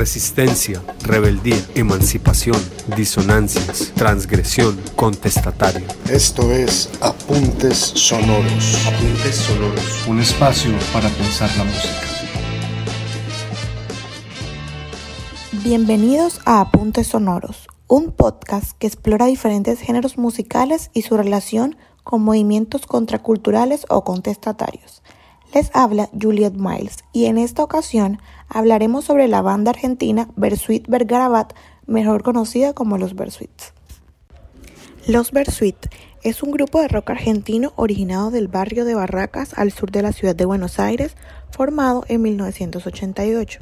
resistencia, rebeldía, emancipación, disonancias, transgresión, contestatario. Esto es Apuntes Sonoros. Apuntes Sonoros. Un espacio para pensar la música. Bienvenidos a Apuntes Sonoros, un podcast que explora diferentes géneros musicales y su relación con movimientos contraculturales o contestatarios. Les habla Juliet Miles y en esta ocasión hablaremos sobre la banda argentina Bersuit Vergarabat, mejor conocida como Los Bersuits. Los Bersuit es un grupo de rock argentino originado del barrio de Barracas al sur de la ciudad de Buenos Aires, formado en 1988.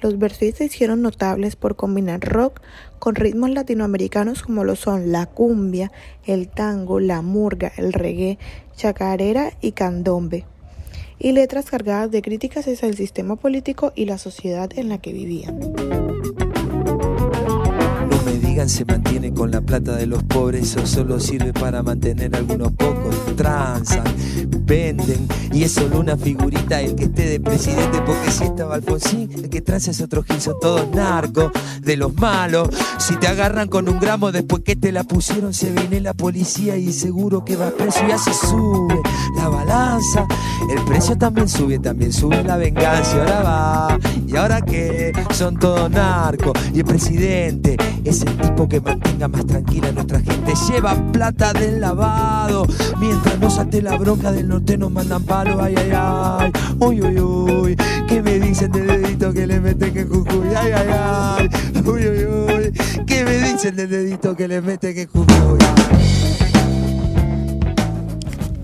Los Bersuit se hicieron notables por combinar rock con ritmos latinoamericanos como lo son la cumbia, el tango, la murga, el reggae, chacarera y candombe y letras cargadas de críticas hacia el sistema político y la sociedad en la que vivían se mantiene con la plata de los pobres, eso solo sirve para mantener algunos pocos. Transan, venden, y es solo una figurita el que esté de presidente, porque si estaba Alfonsín, el que transa es otro gil, son todos narcos, de los malos. Si te agarran con un gramo después que te la pusieron, se viene la policía y seguro que va preso y así sube la balanza. El precio también sube, también sube la venganza, y ahora va, y ahora que son todos narcos, y el presidente es el tipo que mantenga más tranquila nuestra gente. Lleva plata del lavado. Mientras no salte la bronca del norte nos mandan palo. Ay, ay, ay. Uy, uy, uy. ¿Qué me dicen del dedito que le meten que Jujuy? Ay, ay, ay. Uy, uy, uy. ¿Qué me dicen del dedito que le meten que Jujuy?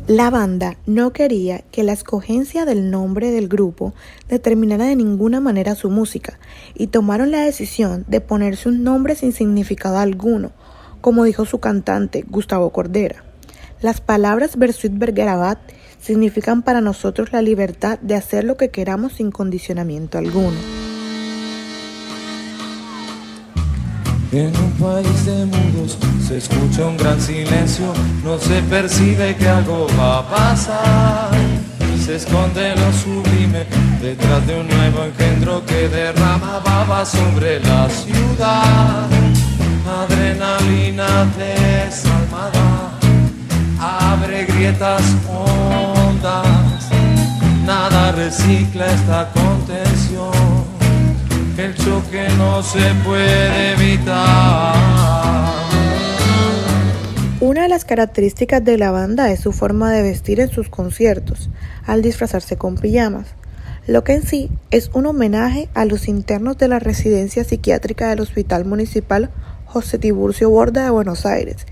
La banda no quería que la escogencia del nombre del grupo determinara de ninguna manera su música y tomaron la decisión de ponerse un nombre sin significado alguno, como dijo su cantante Gustavo Cordera. Las palabras Bersuit Bergerabat significan para nosotros la libertad de hacer lo que queramos sin condicionamiento alguno. En un país de mudos se escucha un gran silencio, no se percibe que algo va a pasar. Se esconde lo sublime detrás de un nuevo engendro que derrama baba sobre la ciudad. Adrenalina desalmada abre grietas hondas, nada recicla esta contención el choque no se puede evitar. Una de las características de la banda es su forma de vestir en sus conciertos, al disfrazarse con pijamas, lo que en sí es un homenaje a los internos de la residencia psiquiátrica del Hospital Municipal José Tiburcio Borda de Buenos Aires,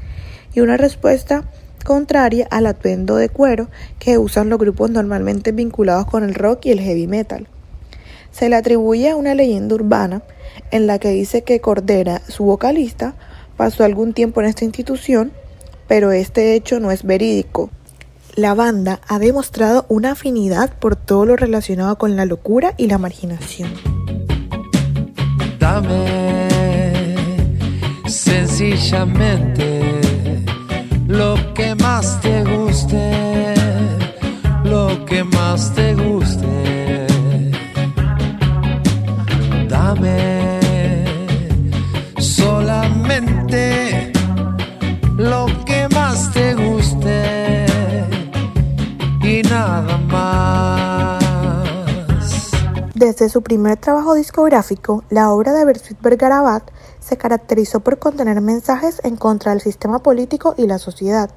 y una respuesta contraria al atuendo de cuero que usan los grupos normalmente vinculados con el rock y el heavy metal. Se le atribuye una leyenda urbana en la que dice que Cordera, su vocalista, pasó algún tiempo en esta institución, pero este hecho no es verídico. La banda ha demostrado una afinidad por todo lo relacionado con la locura y la marginación. Dame sencillamente lo que más te guste, lo que más te guste solamente lo que más te guste y nada más. Desde su primer trabajo discográfico, la obra de Bersuit Bergarabat se caracterizó por contener mensajes en contra del sistema político y la sociedad.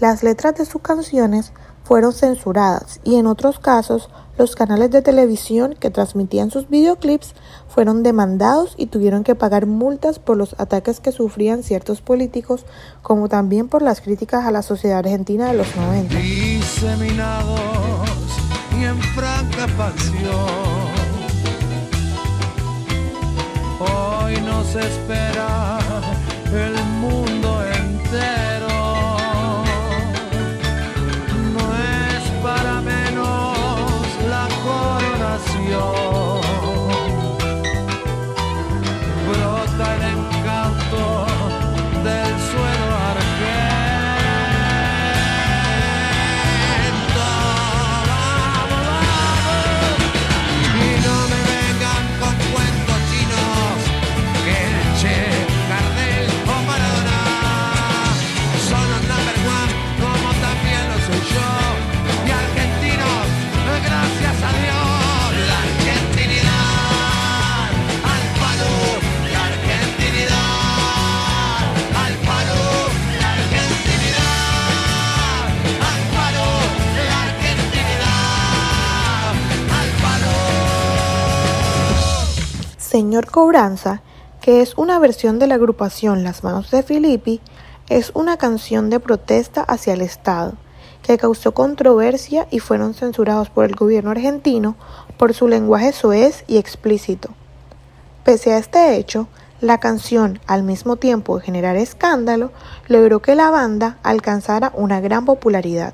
Las letras de sus canciones fueron censuradas y en otros casos los canales de televisión que transmitían sus videoclips fueron demandados y tuvieron que pagar multas por los ataques que sufrían ciertos políticos, como también por las críticas a la sociedad argentina de los 90. Diseminados y en franca pasión. Hoy nos espera el Señor Cobranza, que es una versión de la agrupación Las Manos de Filippi, es una canción de protesta hacia el Estado, que causó controversia y fueron censurados por el gobierno argentino por su lenguaje soez y explícito. Pese a este hecho, la canción, al mismo tiempo de generar escándalo, logró que la banda alcanzara una gran popularidad.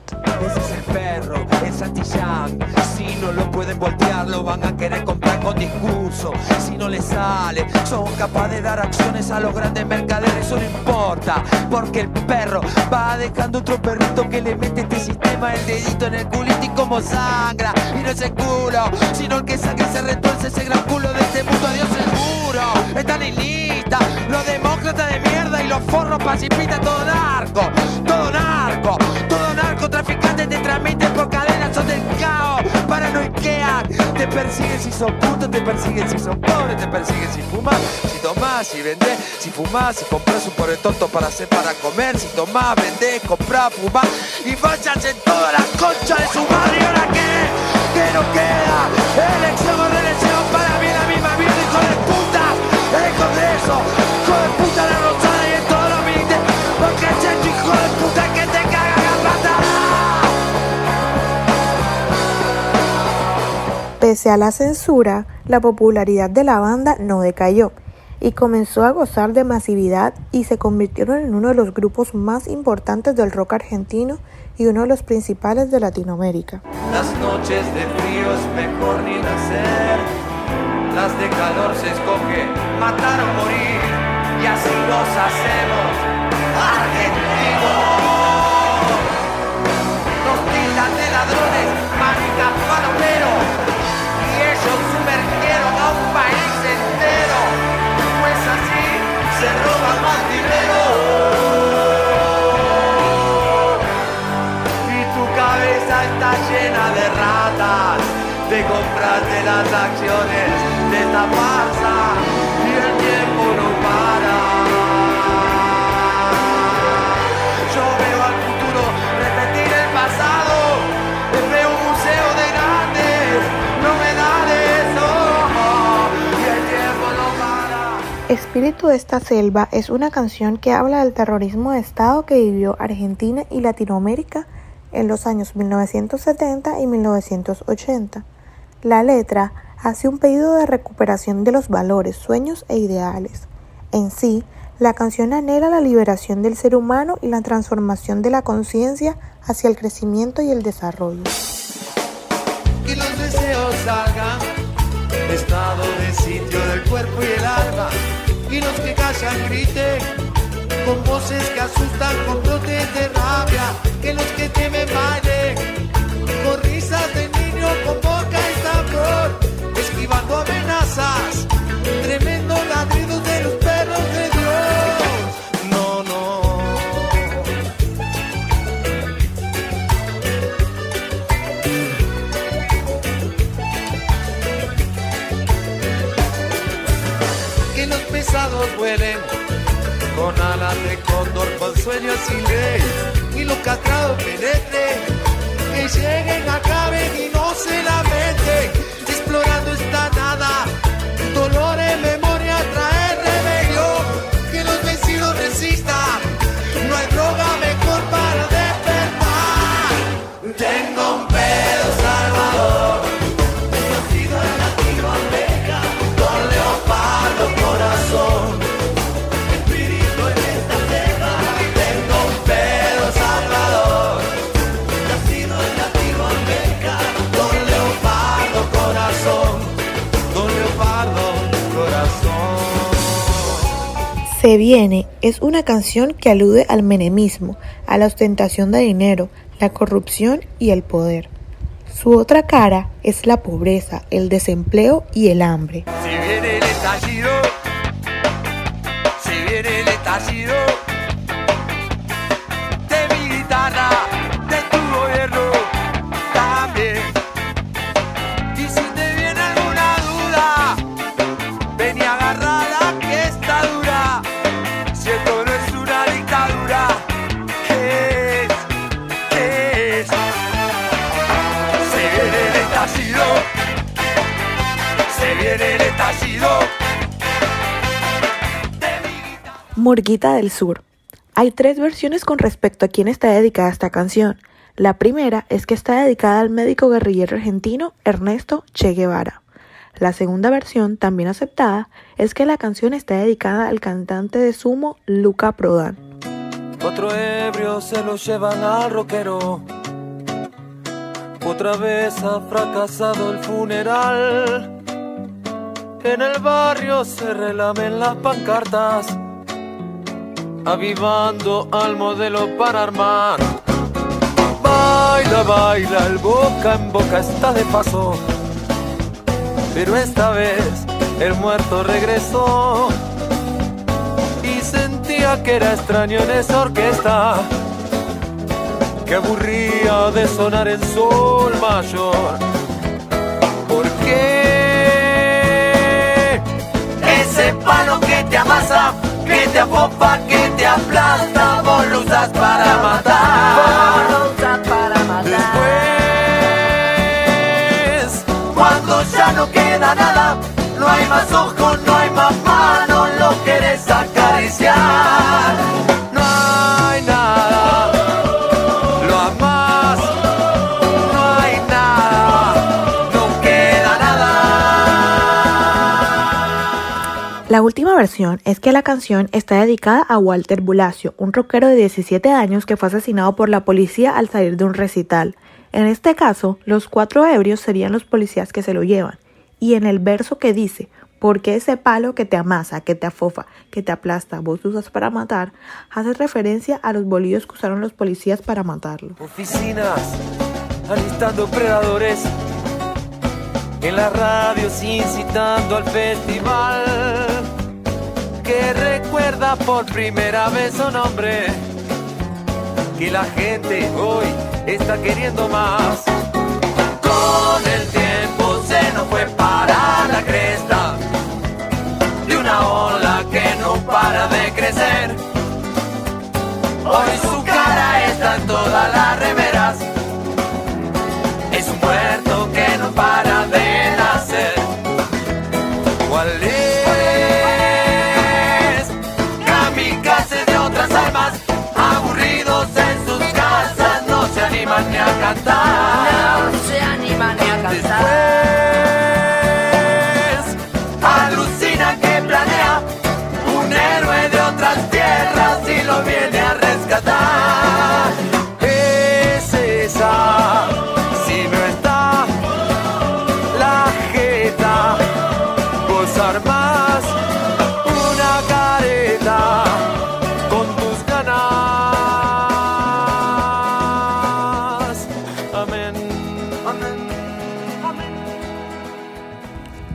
Si no lo pueden voltear, van a querer comprar con discurso. Si no les sale, son capaces de dar acciones a los grandes mercaderes. Eso no importa, porque el perro va dejando otro perrito que le mete este sistema el dedito en el culito y como sangra. Y no es el culo, sino el que sangre se retuerce ese gran culo de este mundo. Adiós seguro, están en lista. Los demócratas de mierda y los forros pacifistas, todo persiguen si son putos, te persiguen. Si son pobres, te persiguen. Si fumas, si tomás, si vendés, si fumás, si compras un pobre tonto para hacer para comer, si tomás, vendés, comprás, fumás y vayas en toda la concha de su madre. Y ahora qué, que no queda, elección Pese a la censura, la popularidad de la banda no decayó y comenzó a gozar de masividad y se convirtieron en uno de los grupos más importantes del rock argentino y uno de los principales de Latinoamérica. Las noches de frío es mejor ni nacer. Las de calor se escoge matar o morir. Y así nos hacemos argentinos. Se roban más dinero. Y tu cabeza está llena de ratas, de comprarte las acciones de esta farsa Espíritu de esta selva es una canción que habla del terrorismo de Estado que vivió Argentina y Latinoamérica en los años 1970 y 1980. La letra hace un pedido de recuperación de los valores, sueños e ideales. En sí, la canción anhela la liberación del ser humano y la transformación de la conciencia hacia el crecimiento y el desarrollo. los deseos estado de sitio del cuerpo y el alma y los que callan griten con voces que asustan con brotes de rabia. Que los que temen bailen Se viene es una canción que alude al menemismo, a la ostentación de dinero, la corrupción y el poder. Su otra cara es la pobreza, el desempleo y el hambre. Murguita del Sur. Hay tres versiones con respecto a quién está dedicada esta canción. La primera es que está dedicada al médico guerrillero argentino Ernesto Che Guevara. La segunda versión, también aceptada, es que la canción está dedicada al cantante de sumo Luca Prodan. Cuatro ebrios se lo llevan al rockero. Otra vez ha fracasado el funeral. En el barrio se relamen las pancartas, avivando al modelo para armar. Baila, baila, el boca en boca está de paso. Pero esta vez el muerto regresó y sentía que era extraño en esa orquesta que aburría de sonar en sol mayor. ¿Por qué? Ese palo que te amasa, que te apopa, que te última versión es que la canción está dedicada a Walter Bulacio, un rockero de 17 años que fue asesinado por la policía al salir de un recital. En este caso, los cuatro ebrios serían los policías que se lo llevan. Y en el verso que dice, porque ese palo que te amasa, que te afofa, que te aplasta, vos usas para matar, hace referencia a los bolillos que usaron los policías para matarlo. Oficinas alistando predadores. En las radios incitando al festival. Por primera vez su nombre. Que la gente hoy está queriendo más. Con el tiempo se nos fue para la cresta. De una ola que no para de crecer. Hoy su cara está en todas las remeras. Natal.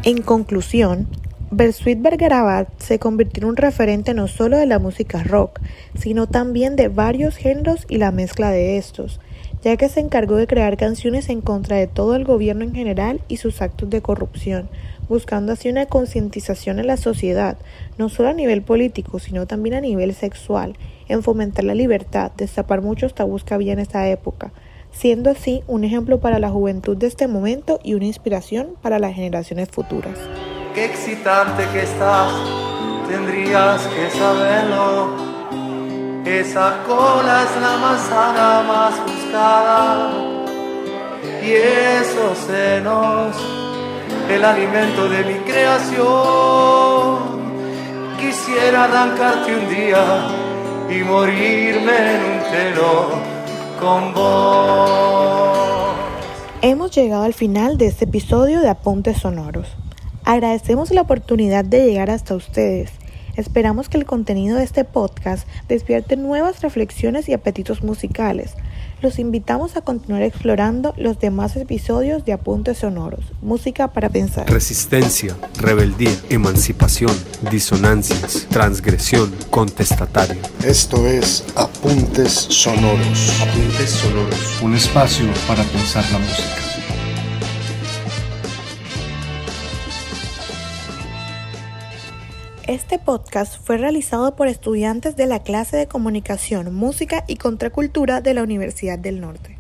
En conclusión, Bersuit Bergarabat se convirtió en un referente no solo de la música rock, sino también de varios géneros y la mezcla de estos, ya que se encargó de crear canciones en contra de todo el gobierno en general y sus actos de corrupción, buscando así una concientización en la sociedad, no solo a nivel político, sino también a nivel sexual, en fomentar la libertad, destapar muchos tabús que había en esa época, siendo así un ejemplo para la juventud de este momento y una inspiración para las generaciones futuras. Qué excitante que estás, tendrías que saberlo. Esa cola es la manzana más buscada. Y esos senos, el alimento de mi creación. Quisiera arrancarte un día y morirme en un telo con vos. Hemos llegado al final de este episodio de Apuntes Sonoros. Agradecemos la oportunidad de llegar hasta ustedes. Esperamos que el contenido de este podcast despierte nuevas reflexiones y apetitos musicales. Los invitamos a continuar explorando los demás episodios de Apuntes Sonoros, música para pensar. Resistencia, rebeldía, emancipación, disonancias, transgresión, contestatario. Esto es Apuntes Sonoros. Apuntes sonoros. Un espacio para pensar la música. Este podcast fue realizado por estudiantes de la clase de Comunicación, Música y Contracultura de la Universidad del Norte.